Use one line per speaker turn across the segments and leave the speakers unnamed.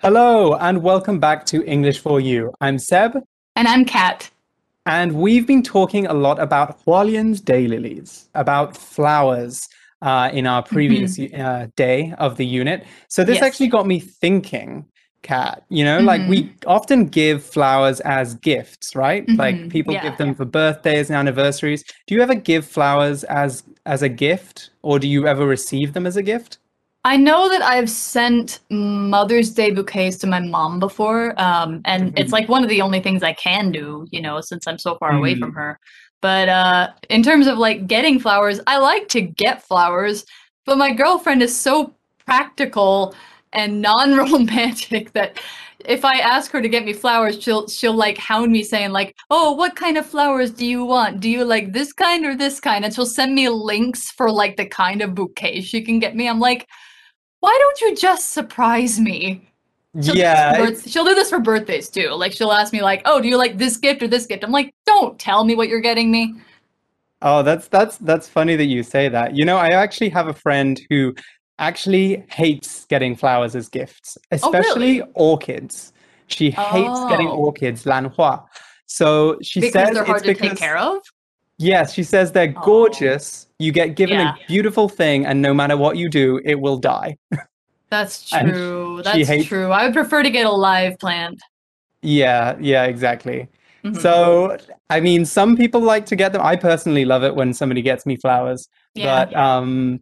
Hello, and welcome back to English for You. I'm Seb,
And I'm Kat.
and we've been talking a lot about Hualien's daylilies, about flowers uh, in our previous uh, day of the unit. So this
Yes.
actually got me thinking, Kat, you know, like we often give flowers as gifts, right? Like
Mhm.
people
Yeah,
give them for birthdays and anniversaries. Do you ever give flowers as as a gift, or do you ever receive them as a gift?
I know that I've sent Mother's Day bouquets to my mom before, um, and it's like one of the only things I can do, you know, since I'm so far away from her. But uh, in terms of like getting flowers, I like to get flowers, but my girlfriend is so practical and non-romantic that if I ask her to get me flowers, she'll she'll like hound me saying like, "Oh, what kind of flowers do you want? Do you like this kind or this kind?" And she'll send me links for like the kind of bouquet she can get me. I'm like, why don't you just surprise me? She'll
yeah, it's-
birth- she'll do this for birthdays too. Like she'll ask me like, "Oh, do you like this gift or this gift?" I'm like, "Don't tell me what you're getting me."
Oh, that's that's that's funny that you say that. You know, I actually have a friend who actually hates getting flowers as gifts, oh, especially orchids. She hates getting
Oh.
orchids, lanhua. So she
Because
says
they're
it's
hard to take
because
care of.
Yes, she says they're
Oh.
gorgeous. You get given
Yeah.
a beautiful thing, and no matter what you do, it will die.
That's true. That's
hates-
true. I would prefer to get a live plant.
Yeah, yeah, exactly.
Mhm.
So, I mean, some people like to get them. I personally love it when somebody gets me flowers.
Yeah.
But um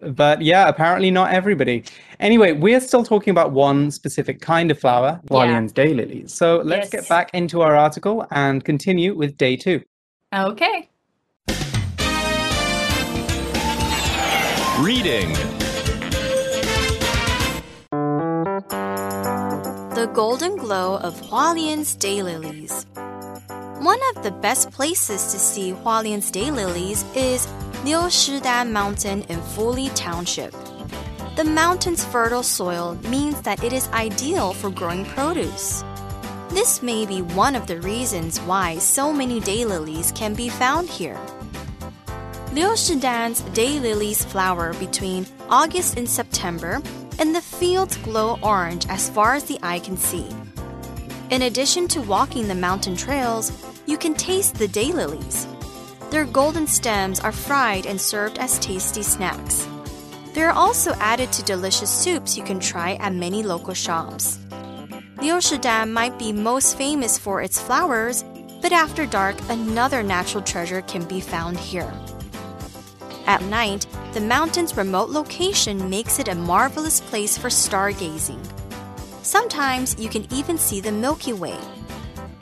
but yeah, apparently not everybody. Anyway, we're still talking about one specific kind of flower,
Yeah.
Hualien's daylilies. So let's get back into our article and continue with day two.
Okay.
Reading.
The golden glow of Hualien's daylilies. One of the best places to see Hualien's daylilies is Liu Shidan Mountain in Fuli Township. The mountain's fertile soil means that it is ideal for growing produce. This may be one of the reasons why so many daylilies can be found here. Liu Shidan's daylilies flower between August and September, and the fields glow orange as far as the eye can see. In addition to walking the mountain trails, you can taste the daylilies. Their golden stems are fried and served as tasty snacks. They are also added to delicious soups you can try at many local shops. Liusha might be most famous for its flowers, but after dark, another natural treasure can be found here. At night, the mountain's remote location makes it a marvelous place for stargazing. Sometimes you can even see the Milky Way.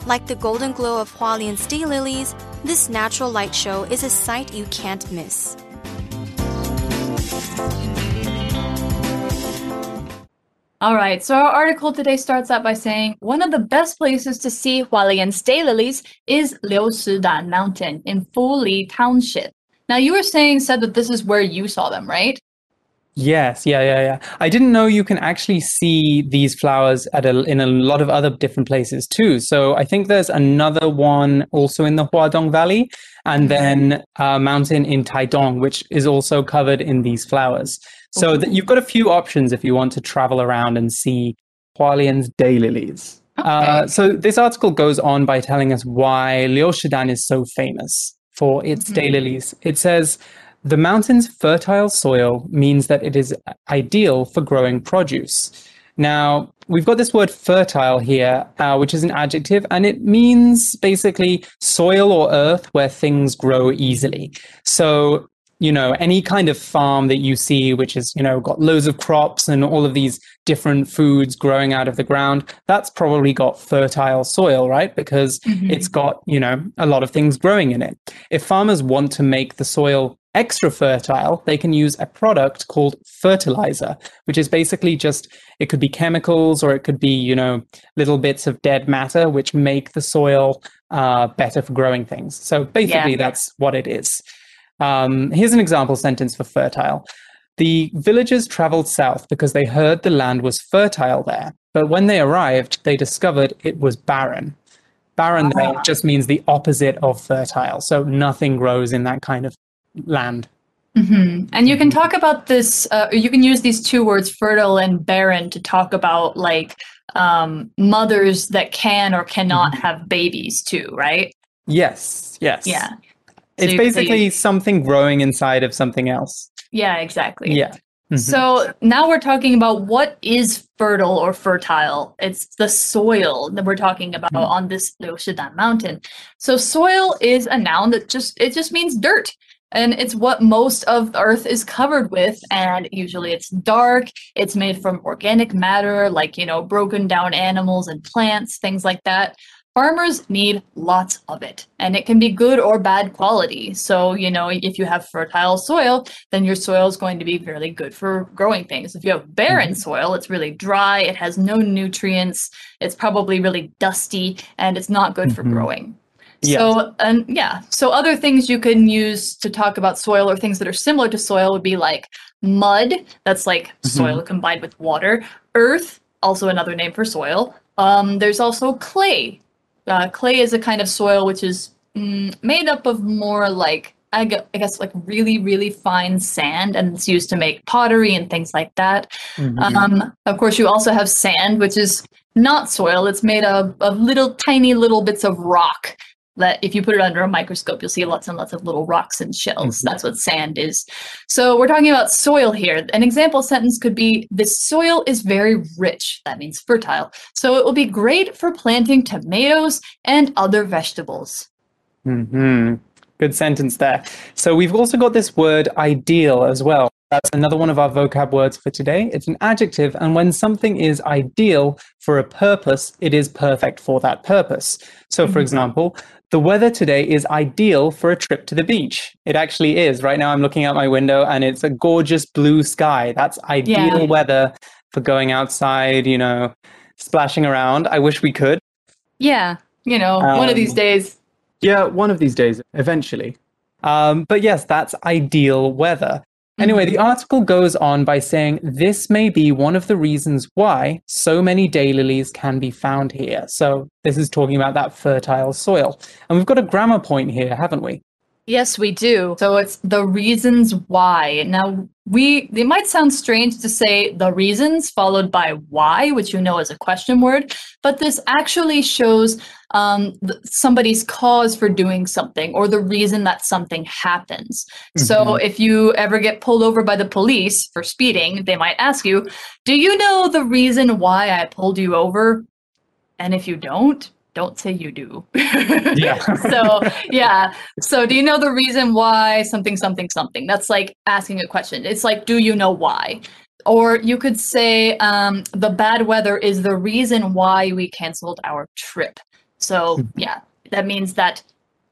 Like the golden glow of Hualien's daylilies, this natural light show is a sight you can't miss.
All right. So our article today starts out by saying one of the best places to see Hualien's daylilies is Liu Shidan Mountain in Fuli Township. Now you were saying said that this is where you saw them, right?
Yes, yeah, yeah, yeah. I didn't know you can actually see these flowers at a, in a lot of other different places too. So I think there's another one also in the Huadong Valley, and then a mountain in Taidong, which is also covered in these flowers. So that you've got a few options if you want to travel around and see Hualien's daylilies. Uh, so this article goes on by telling us why Liushidan is so famous for its daylilies. It says the mountain's fertile soil means that it is ideal for growing produce. Now, we've got this word fertile here, uh, which is an adjective, and it means basically soil or earth where things grow easily. So, you know, any kind of farm that you see, which has, you know, got loads of crops and all of these different foods growing out of the ground, that's probably got fertile soil, right? Because it's got, you know, a lot of things growing in it. If farmers want to make the soil extra fertile, they can use a product called fertilizer, which is basically just, it could be chemicals or it could be, you know, little bits of dead matter which make the soil uh, better for growing things. So basically,
Yeah.
that's what it is. Um, here's an example sentence for fertile. The villagers traveled south because they heard the land was fertile there. But when they arrived, they discovered it was barren. Barren there just means the opposite of fertile. So nothing grows in that kind of land.
hmm And you can talk about this. Uh, you can use these two words, fertile and barren, to talk about like um, mothers that can or cannot
Mhm.
have babies too, right?
Yes, yes.
Yeah. So
It's
you
basically something growing inside of something else.
Yeah, exactly.
Yeah. Mhm.
So now we're talking about what is fertile or fertile. It's the soil that we're talking about
Mhm.
on this Liushidan mountain. So soil is a noun that just it just means dirt. And it's what most of the earth is covered with. And usually it's dark. It's made from organic matter, like, you know, broken down animals and plants, things like that. Farmers need lots of it, and it can be good or bad quality. So, you know, if you have fertile soil, then your soil is going to be really good for growing things. If you have barren soil, it's really dry, it has no nutrients, it's probably really dusty, and it's not good for
Mhm.
growing.
Yes.
So, and yeah, so other things you can use to talk about soil or things that are similar to soil would be like mud, that's like soil combined with water, earth, also another name for soil. Um, there's also clay. Uh, clay is a kind of soil which is mm, made up of more like I gue- I guess like really really fine sand, and it's used to make pottery and things like that.
Mhm.
Um, of course, you also have sand, which is not soil. It's made of, of little tiny little bits of rock that if you put it under a microscope, you'll see lots and lots of little rocks and shells.
Mhm.
That's what sand is. So we're talking about soil here. An example sentence could be This soil is very rich. That means fertile. So it will be great for planting tomatoes and other vegetables.
hmm Good sentence there. So we've also got this word ideal as well. That's another one of our vocab words for today. It's an adjective, and when something is ideal for a purpose, it is perfect for that purpose. So, for
Mhm.
example, the weather today is ideal for a trip to the beach. It actually is. Right now, I'm looking out my window and it's a gorgeous blue sky. That's ideal
Yeah.
weather for going outside, you know, splashing around. I wish we could.
Yeah, you know, one of these
Um,
days.
Yeah, one of these days, eventually. Um, but yes, that's ideal weather. Anyway, mm-hmm. the article goes on by saying this may be one of the reasons why so many daylilies can be found here. So this is talking about that fertile soil. And we've got a grammar point here, haven't we?
Yes, we do. So it's the reasons why. Now, we it might sound strange to say the reasons followed by why, which you know is a question word, but this actually shows um, somebody's cause for doing something or the reason that something happens. So
Mhm.
if you ever get pulled over by the police for speeding, they might ask you, "Do you know the reason why I pulled you over?" And if you don't, don't say you do.
Yeah.
so yeah. So do you know the reason why something something something? That's like asking a question. It's like, do you know why? Or you could say, um, the bad weather is the reason why we canceled our trip. So
Mhm.
yeah, that means that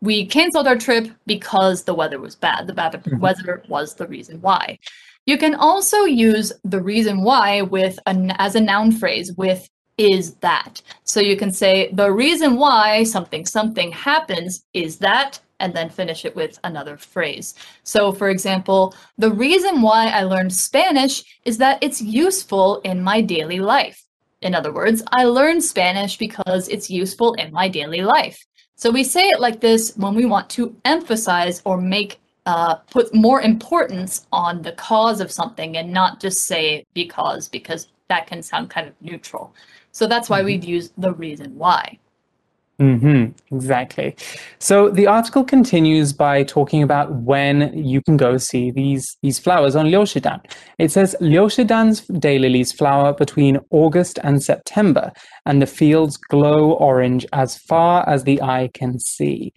we canceled our trip because the weather was bad. The bad
Mhm.
weather was the reason why. You can also use the reason why with an as a noun phrase with is that. So you can say the reason why something something happens is that and then finish it with another phrase. So for example, the reason why I learned Spanish is that it's useful in my daily life. In other words, I learned Spanish because it's useful in my daily life. So we say it like this when we want to emphasize or make uh, put more importance on the cause of something and not just say because because that can sound kind of neutral. So that's why we'd use the reason why.
Mm-hmm, exactly. So the article continues by talking about when you can go see these these flowers on Liushidan. It says Liushidan's daylilies flower between August and September, and the fields glow orange as far as the eye can see.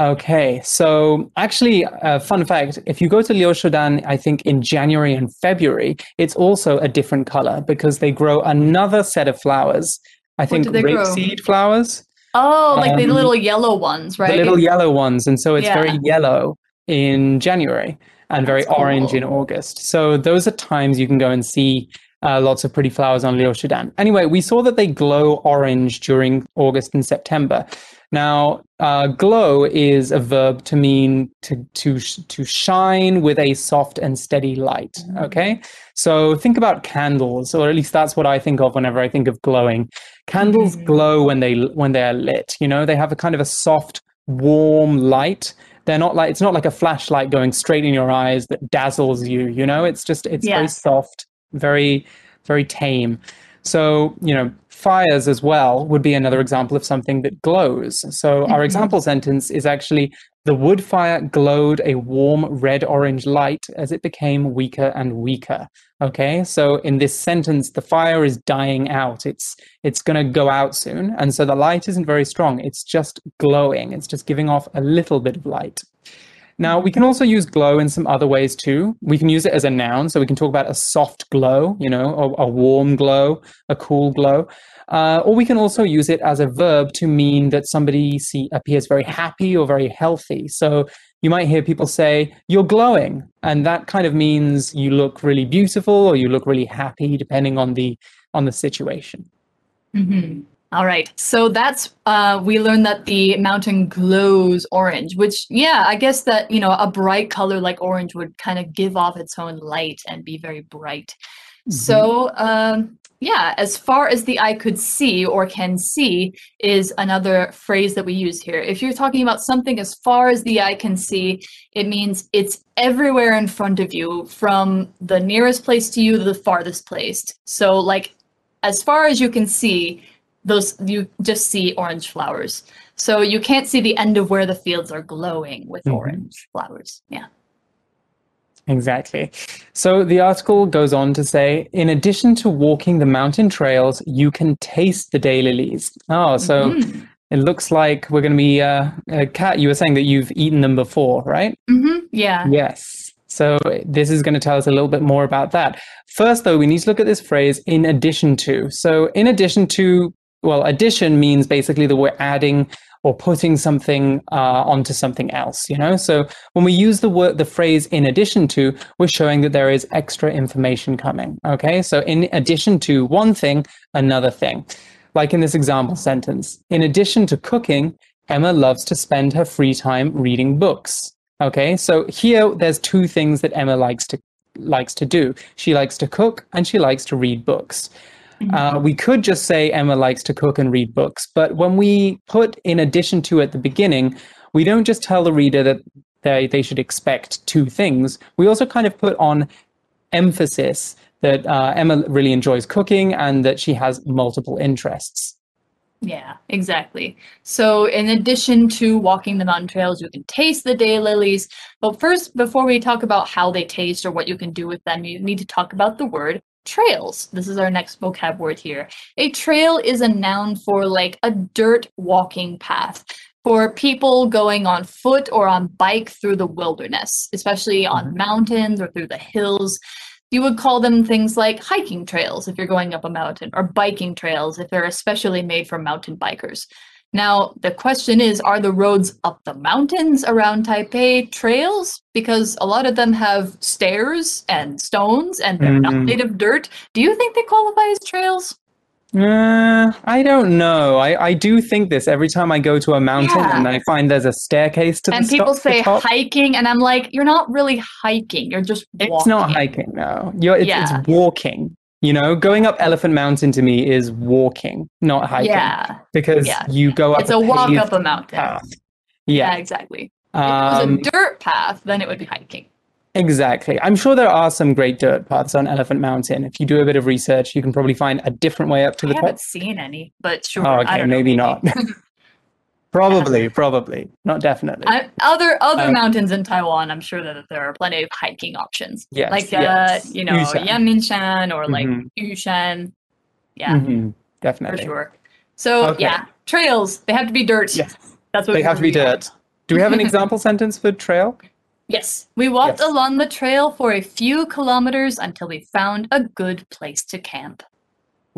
Okay, so actually, uh, fun fact: if you go to Liushidan, I think in January and February, it's also a different color because they grow another set of flowers. I think rapeseed flowers
Oh, like the
Um,
little yellow ones, right?
the little yellow ones and so it's
Yeah.
very yellow in january and very
That's
orange in august so those are times you can go and see uh, lots of pretty flowers on Liushidan. Anyway, we saw that they glow orange during August and September. Now, uh, glow is a verb to mean to to to shine with a soft and steady light. Okay, so think about candles, or at least that's what I think of whenever I think of glowing. Candles
Mhm.
glow when they when they are lit. You know, they have a kind of a soft, warm light they're not like it's not like a flashlight going straight in your eyes that dazzles you you know it's just it's very soft very very tame so you know fires as well would be another example of something that glows. So our
Mhm.
example sentence is actually the wood fire glowed a warm red orange light as it became weaker and weaker. Okay? So in this sentence the fire is dying out. It's it's going to go out soon. And so the light isn't very strong. It's just glowing. It's just giving off a little bit of light now we can also use glow in some other ways too. We can use it as a noun so we can talk about a soft glow you know a, a warm glow a cool glow. Uh, or we can also use it as a verb to mean that somebody see, appears very happy or very healthy. So you might hear people say you're glowing and that kind of means you look really beautiful or you look really happy depending on the on the situation.
Mhm. All right. So that's uh we learned that the mountain glows orange, which yeah, I guess that, you know, a bright color like orange would kind of give off its own light and be very bright. So, um yeah, as far as the eye could see or can see is another phrase that we use here. If you're talking about something as far as the eye can see, it means it's everywhere in front of you from the nearest place to you to the farthest place. So like as far as you can see, those you just see orange flowers. So you can't see the end of where the fields are glowing with
Mhm.
orange flowers. Yeah.
Exactly. So the article goes on to say, in addition to walking the mountain trails, you can taste the daylilies. Oh, so
Mhm.
it looks like we're going to be, uh, uh, Kat, you were saying that you've eaten them before, right?
Mm-hmm. Yeah.
Yes. So this is going to tell us a little bit more about that. First, though, we need to look at this phrase in addition to. So, in addition to, well, addition means basically that we're adding or putting something uh, onto something else. You know, so when we use the word, the phrase "in addition to," we're showing that there is extra information coming. Okay, so in addition to one thing, another thing. Like in this example sentence, in addition to cooking, Emma loves to spend her free time reading books. Okay, so here there's two things that Emma likes to likes to do. She likes to cook and she likes to read books. Uh, we could just say Emma likes to cook and read books, but when we put in addition to at the beginning, we don't just tell the reader that they, they should expect two things. We also kind of put on emphasis that uh, Emma really enjoys cooking and that she has multiple interests.
Yeah, exactly. So, in addition to walking the mountain trails, you can taste the daylilies. But first, before we talk about how they taste or what you can do with them, you need to talk about the word trails. This is our next vocab word here. A trail is a noun for like a dirt walking path for people going on foot or on bike through the wilderness, especially on
Mhm.
mountains or through the hills. You would call them things like hiking trails if you're going up a mountain, or biking trails if they're especially made for mountain bikers. Now, the question is are the roads up the mountains around Taipei trails? Because a lot of them have stairs and stones and they're not
Mhm.
made of dirt. Do you think they qualify as trails?
Uh, I don't know. I, I do think this every time I go to a mountain
Yeah.
and I find there's a staircase to
and
the,
people
stop, the
say hiking, and I'm like, you're not really hiking, you're just walking.
It's not hiking, no. You're, it's,
Yeah.
it's walking. You know, going up Elephant Mountain to me is walking, not hiking.
Yeah,
Because
yeah.
you go up
it's a walk up a mountain.
path.
Yeah,
Yeah,
exactly. If
um,
it was a dirt path, then it would be hiking.
exactly. I'm sure there are some great dirt paths on Elephant Mountain. If you do a bit of research, you can probably find a different way up to
I
the top.
I haven't seen any, but sure.
Oh,
I
okay,
don't know,
maybe not. probably, probably, not definitely.
I, other other
Um,
mountains in Taiwan, I'm sure that there are plenty of hiking options.
Yes,
like uh,
yes.
you know,
Yushan.
Or like
Mhm.
Yushan. Yeah,
Mhm,
for
definitely.
sure. So
Okay.
yeah, trails they have to be dirt.
Yes,
That's what
they have to be dirt. Do we have an example sentence for trail?
Yes, we walked
Yes.
along the trail for a few kilometers until we found a good place to camp.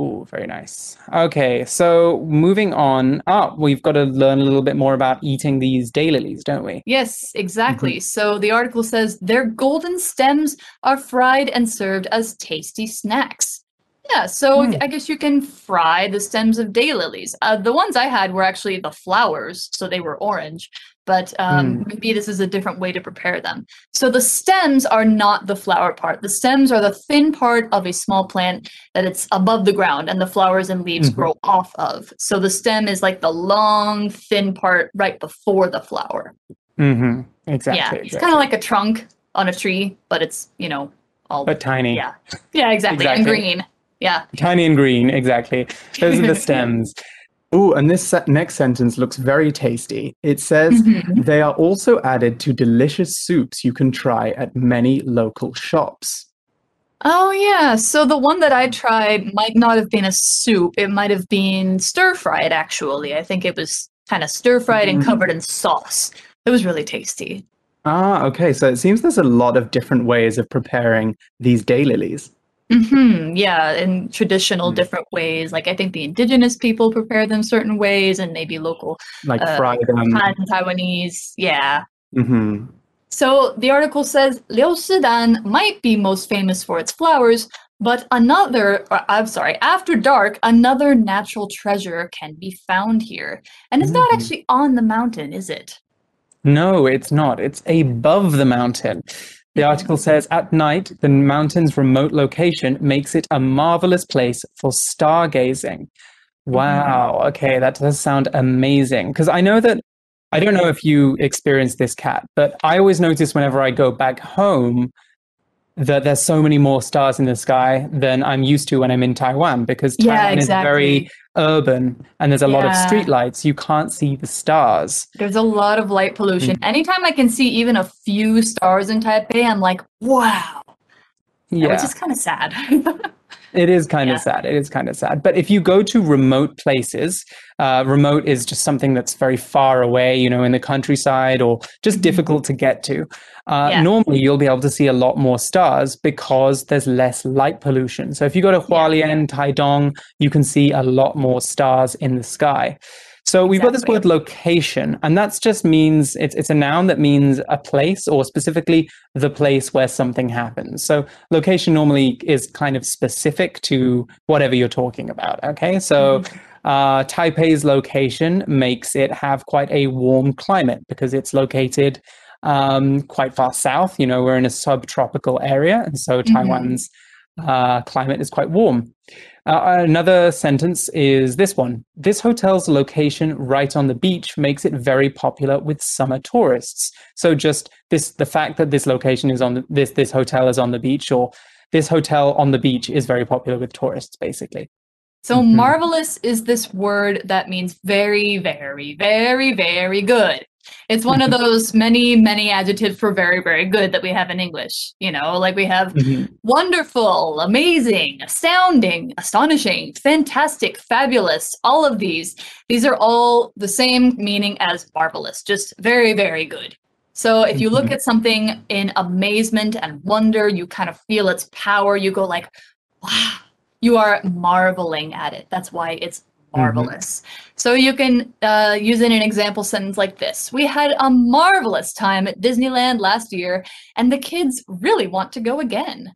Ooh, very nice. Okay, so moving on. Ah, we've got to learn a little bit more about eating these daylilies, don't we?
Yes, exactly. So the article says their golden stems are fried and served as tasty snacks. Yeah, so
Hmm.
I guess you can fry the stems of daylilies. Uh, the ones I had were actually the flowers, so they were orange. But um,
Hmm.
maybe this is a different way to prepare them. So the stems are not the flower part. The stems are the thin part of a small plant that it's above the ground, and the flowers and leaves
Mhm.
grow off of. So the stem is like the long, thin part right before the flower.
Mm-hmm. Exactly.
yeah, it's
exactly.
kind of like a trunk on a tree, but it's you know all
but tiny.
yeah, yeah, exactly, and green. Yeah.
Tiny and green, exactly. Those are the stems. Oh, and this se- next sentence looks very tasty. It says,
Mhm.
they are also added to delicious soups you can try at many local shops.
Oh yeah, so the one that I tried might not have been a soup. It might have been stir fried. Actually, I think it was kind of stir fried and
Mhm.
covered in sauce. It was really tasty.
Ah, okay. So it seems there's a lot of different ways of preparing these daylilies.
Hmm Yeah, in traditional
Mm.
different ways. Like I think the indigenous people prepare them certain ways, and maybe local
Like
Uh,
fry them.
Taiwanese. Yeah.
hmm
So the article says Liu Shidan might be most famous for its flowers, but another, or, I'm sorry, after dark, another natural treasure can be found here. And it's not
Mhm.
actually on the mountain, is it?
No, it's not. It's above the mountain. The article says at night, the mountain's remote location makes it a marvelous place for stargazing. Mm-hmm. Wow. Okay, that does sound amazing. Because I know that, I don't know if you experience this Kat, but I always notice whenever I go back home that there's so many more stars in the sky than I'm used to when I'm in Taiwan because
Yeah,
Taiwan is very
exactly.
Urban and there's a lot of street lights. You can't see the stars.
There's a lot of light pollution.
Mm.
Anytime I can see even a few stars in Taipei, I'm like, wow.
Yeah.
Which is kind of sad.
It is kind
Yeah.
of sad. It is kind of sad. But if you go to remote places, uh, remote is just something that's very far away, you know, in the countryside or just
Mhm.
difficult to get to. Uh,
Yeah.
Normally, you'll be able to see a lot more stars because there's less light pollution. So if you go to Hualien, Taidong, you can see a lot more stars in the sky. So we've got this word location, and that's just means it's it's a noun that means a place or specifically the place where something happens. So location normally is kind of specific to whatever you're talking about. Okay, so uh, Taipei's location makes it have quite a warm climate because it's located um, quite far south. You know, we're in a subtropical area, and so
Mhm.
Taiwan's uh, climate is quite warm. Uh, another sentence is this one. This hotel's location right on the beach makes it very popular with summer tourists. So just this, the fact that this location is on the, this this hotel is on the beach, or this hotel on the beach is very popular with tourists, basically.
So
Mhm.
marvelous is this word that means very, very, very, very good. It's one of those many, many adjectives for very, very good that we have in English. You know, like we have wonderful, amazing, astounding, astonishing, fantastic, fabulous, all of these. These are all the same meaning as marvelous, just very, very good. So if you look
Mhm.
at something in amazement and wonder, you kind of feel its power, you go like, wow, you are marveling at it. That's why it's marvelous. So you can uh, use it in an example sentence like this. We had a marvelous time at Disneyland last year, and the kids really want to go again.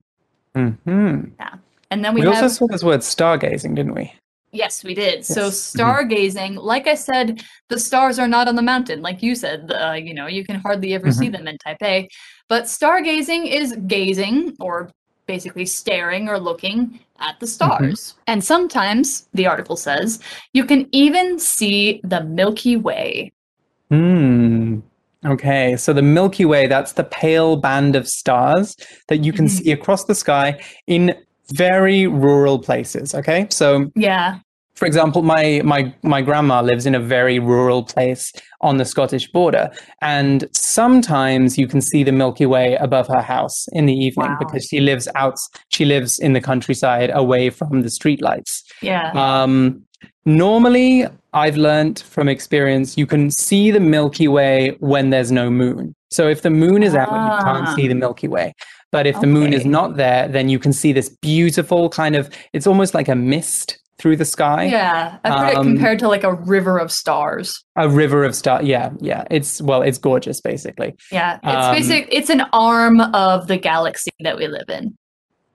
hmm Yeah.
And then we,
We,
have
also saw this word stargazing, didn't we?
Yes, we did. So
Yes. Mhm.
stargazing, like I said, the stars are not on the mountain. Like you said, uh, you know, you can hardly ever see them in Taipei. But stargazing is gazing or basically staring or looking at the stars. And sometimes, the article says, you can even see the Milky Way.
Hmm. Okay, so the Milky Way, that's the pale band of stars that you can
Mhm.
see across the sky in very rural places. Okay, so
Yeah.
For example, my my my grandma lives in a very rural place on the Scottish border, and sometimes you can see the Milky Way above her house in the evening
Wow.
because she lives out. She lives in the countryside, away from the streetlights.
Yeah.
Um, normally, I've learned from experience you can see the Milky Way when there's no moon. So if the moon is out, you can't
Ah.
see the Milky Way. But if the moon is not there, then you can see this beautiful kind of, it's almost like a mist through the sky.
yeah. Heard it
um,
compared to like a river of stars.
A river of stars. Yeah, yeah. It's, well, it's gorgeous, basically.
Yeah. It's
um,
basic it's an arm of the galaxy that we live in.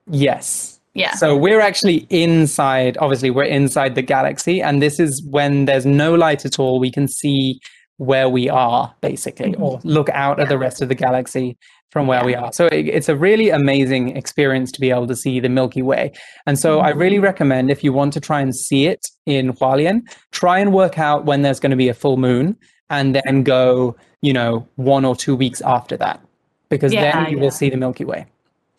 Yes.
Yeah.
So we're actually inside, obviously, we're inside the galaxy. And this is when there's no light at all, we can see where we are, basically,
Mhm.
or look out at the rest of the galaxy from where
Yeah.
we are. So it, it's a really amazing experience to be able to see the Milky Way. And so I really
Mm-hmm.
recommend if you want to try and see it in Hualien, try and work out when there's going to be a full moon and then go, you know, one or two weeks after that, because
Yeah,
then you
yeah.
will see the Milky Way.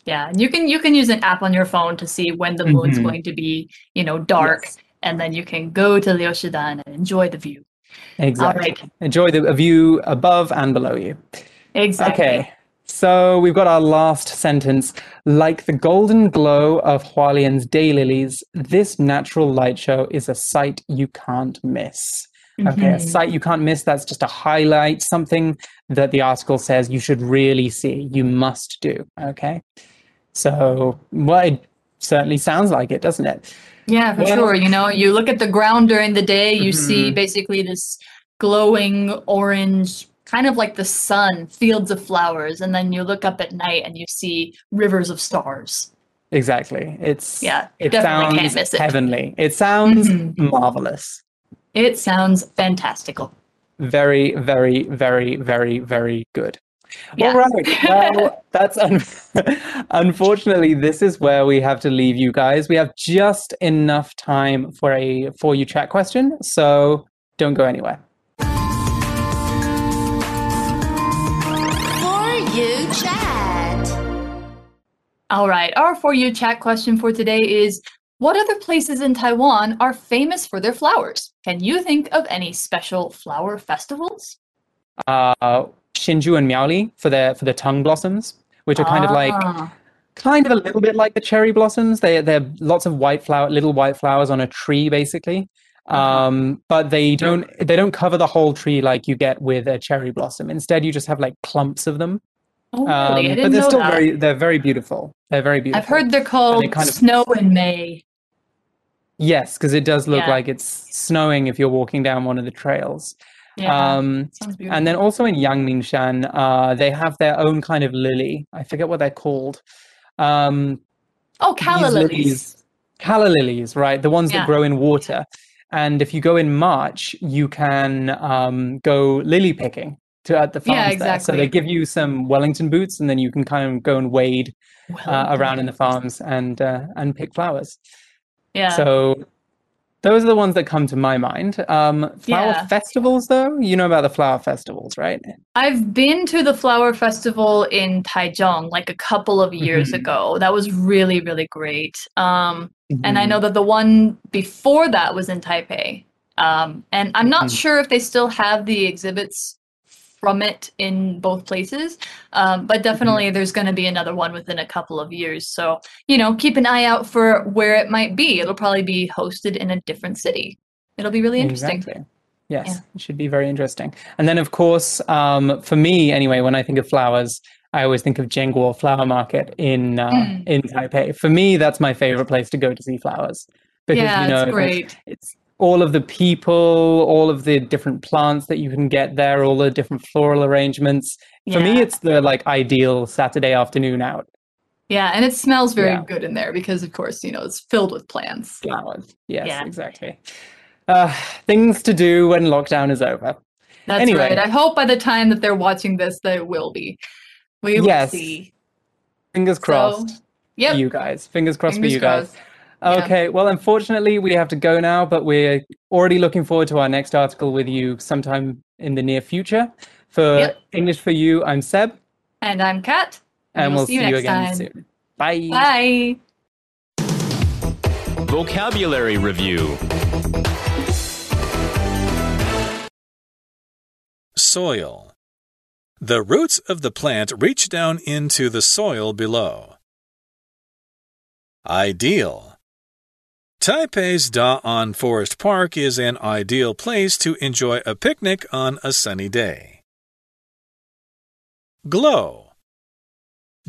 Yeah, and you can you can use an app on your phone to see when the moon's
Mhm.
going to be, you know, dark,
Yes.
and then you can go to Liushidan and enjoy the view.
Exactly.
right.
Enjoy the view above and below you.
Exactly.
Okay. So we've got our last sentence. Like the golden glow of Hualien's daylilies, this natural light show is a sight you can't miss. Okay, a
Mhm.
sight you can't miss. That's just a highlight, something that the article says you should really see, you must do. Okay. So, well, it certainly sounds like it, doesn't it?
Yeah, for
Well-
sure. You know, you look at the ground during the day, you see
Mhm.
basically this glowing orange, kind of like the sun, fields of flowers, and then you look up at night and you see rivers of stars.
Exactly. It's
Yeah,
it
definitely
sounds
can't miss it.
heavenly. It sounds
Mhm.
marvelous.
It sounds fantastical.
Very, very, very, very, very good.
Yeah.
All right. Well, that's un- unfortunately this is where we have to leave you guys. We have just enough time for a for you chat question, so don't go anywhere.
For you chat.
All right, our For You chat question for today is What other places in Taiwan are famous for their flowers? Can you think of any special flower festivals?
Uh, Hsinchu and Miaoli for their for the tung blossoms, which are kind of like
Ah,
kind of a little bit like the cherry blossoms. They they're lots of white flower, little white flowers on a tree, basically.
Uh-huh.
Um, but they don't they don't cover the whole tree like you get with a cherry blossom. Instead, you just have like clumps of them.
Oh, really? I
Um,
didn't
but they're
know
still
that.
very they're very beautiful. They're very beautiful.
I've heard they're called
kind of-
snow in May.
yes, because it does look
Yeah.
like it's snowing if you're walking down one of the trails.
Yeah,
Um,
sounds beautiful.
and then also in Yangmingshan, uh, they have their own kind of lily. I forget what they're called. Um,
oh, calla
these
lilies.
Calla lilies, right? The ones
Yeah.
that grow in water. And if you go in March, you can um, go lily picking to at the farms
Yeah,
there. So
exactly.
they give you some Wellington boots, and then you can kind of go and wade uh, around in the farms and uh, and pick flowers.
Yeah.
So those are the ones that come to my mind. Um, flower
Yeah.
festivals, though, you know about the flower festivals, right?
I've been to the flower festival in Taichung like a couple of years
Mhm.
ago. That was really, really great. Um, and I
Mhm.
know that the one before that was in Taipei. Um, and I'm not
Mhm.
sure if they still have the exhibits from it in both places, um, but definitely there's going to be another one within a couple of years. So, you know, keep an eye out for where it might be. It'll probably be hosted in a different city. It'll be really interesting.
Exactly. Yes,
Yeah.
it should be very interesting. And then, of course, um, for me anyway, when I think of flowers, I always think of Jianguo Flower Market in uh,
Mm.
in Taipei. For me, that's my favorite place to go to see flowers because
yeah,
you know
it's great.
it's all of the people, all of the different plants that you can get there, all the different floral arrangements. For me, it's the like ideal Saturday afternoon out.
Yeah, and it smells very
Yeah.
good in there because, of course, you know, it's filled with plants.
Flowers. Yes,
Yeah.
exactly. Uh, things to do when lockdown is over.
That's
Anyway.
right. I hope by the time that they're watching this, they will be. We will
Yes.
see.
Fingers crossed.
So, yep.
you guys. Fingers crossed
fingers
for you guys.
Crossed. Yeah.
Okay, well, unfortunately, we have to go now, but we're already looking forward to our next article with you sometime in the near future. For
Yep.
English for You, I'm Seb,
And I'm Kat.
and we'll see you,
next
again
time.
soon. Bye.
Bye.
Vocabulary Review
Soil. The roots of the plant reach down into the soil below. Ideal. Taipei's Da'an Forest Park is an ideal place to enjoy a picnic on a sunny day. Glow.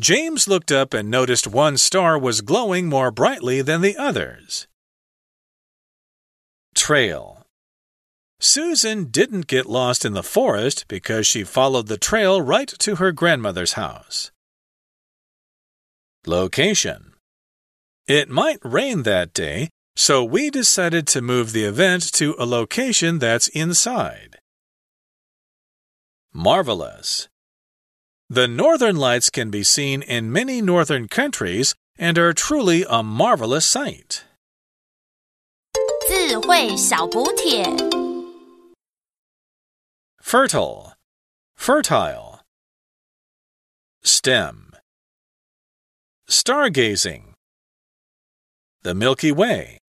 James looked up and noticed one star was glowing more brightly than the others. Trail. Susan didn't get lost in the forest because she followed the trail right to her grandmother's house. Location. It might rain that day, so we decided to move the event to a location that's inside. Marvelous. The northern lights can be seen in many northern countries and are truly a marvelous sight.
智慧小补帖。
Fertile, fertile. Stem. Stargazing. The Milky Way.